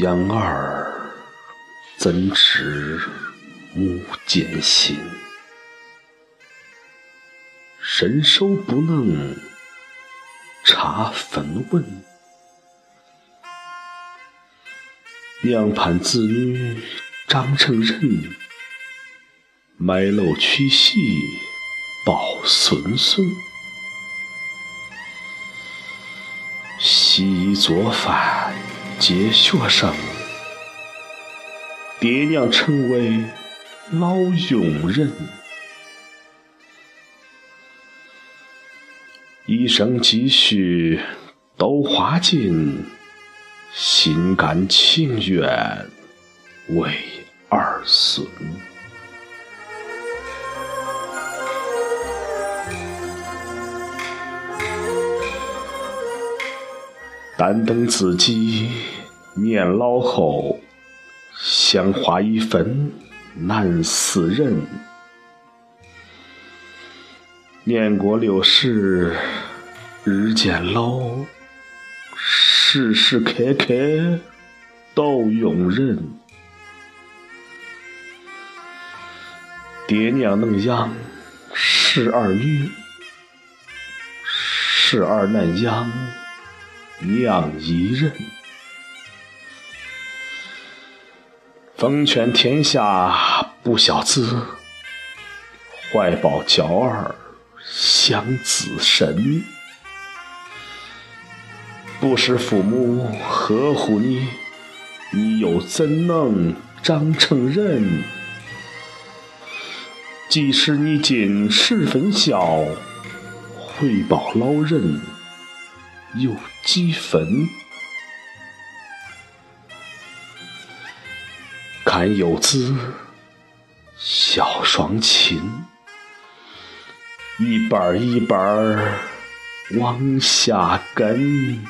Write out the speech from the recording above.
养儿怎知母艰辛？伸手不能插分文，娘盼子女长成人，买楼娶媳抱孙孙。洗衣做饭接学生，爹娘成为老佣人，一生积蓄都花尽，心甘情愿为儿孙。但等自己年老后，想花一分难似人。年过六十日渐老，时时刻刻都用人。爹娘能养十二女，十二难养。娘一人，奉劝天下不孝子，怀抱娇儿想自身。不是父母呵护你，你又怎能长成人？即使你尽十分孝，回报老人。有几分？看游子笑双亲，一瓣一瓣往下跟。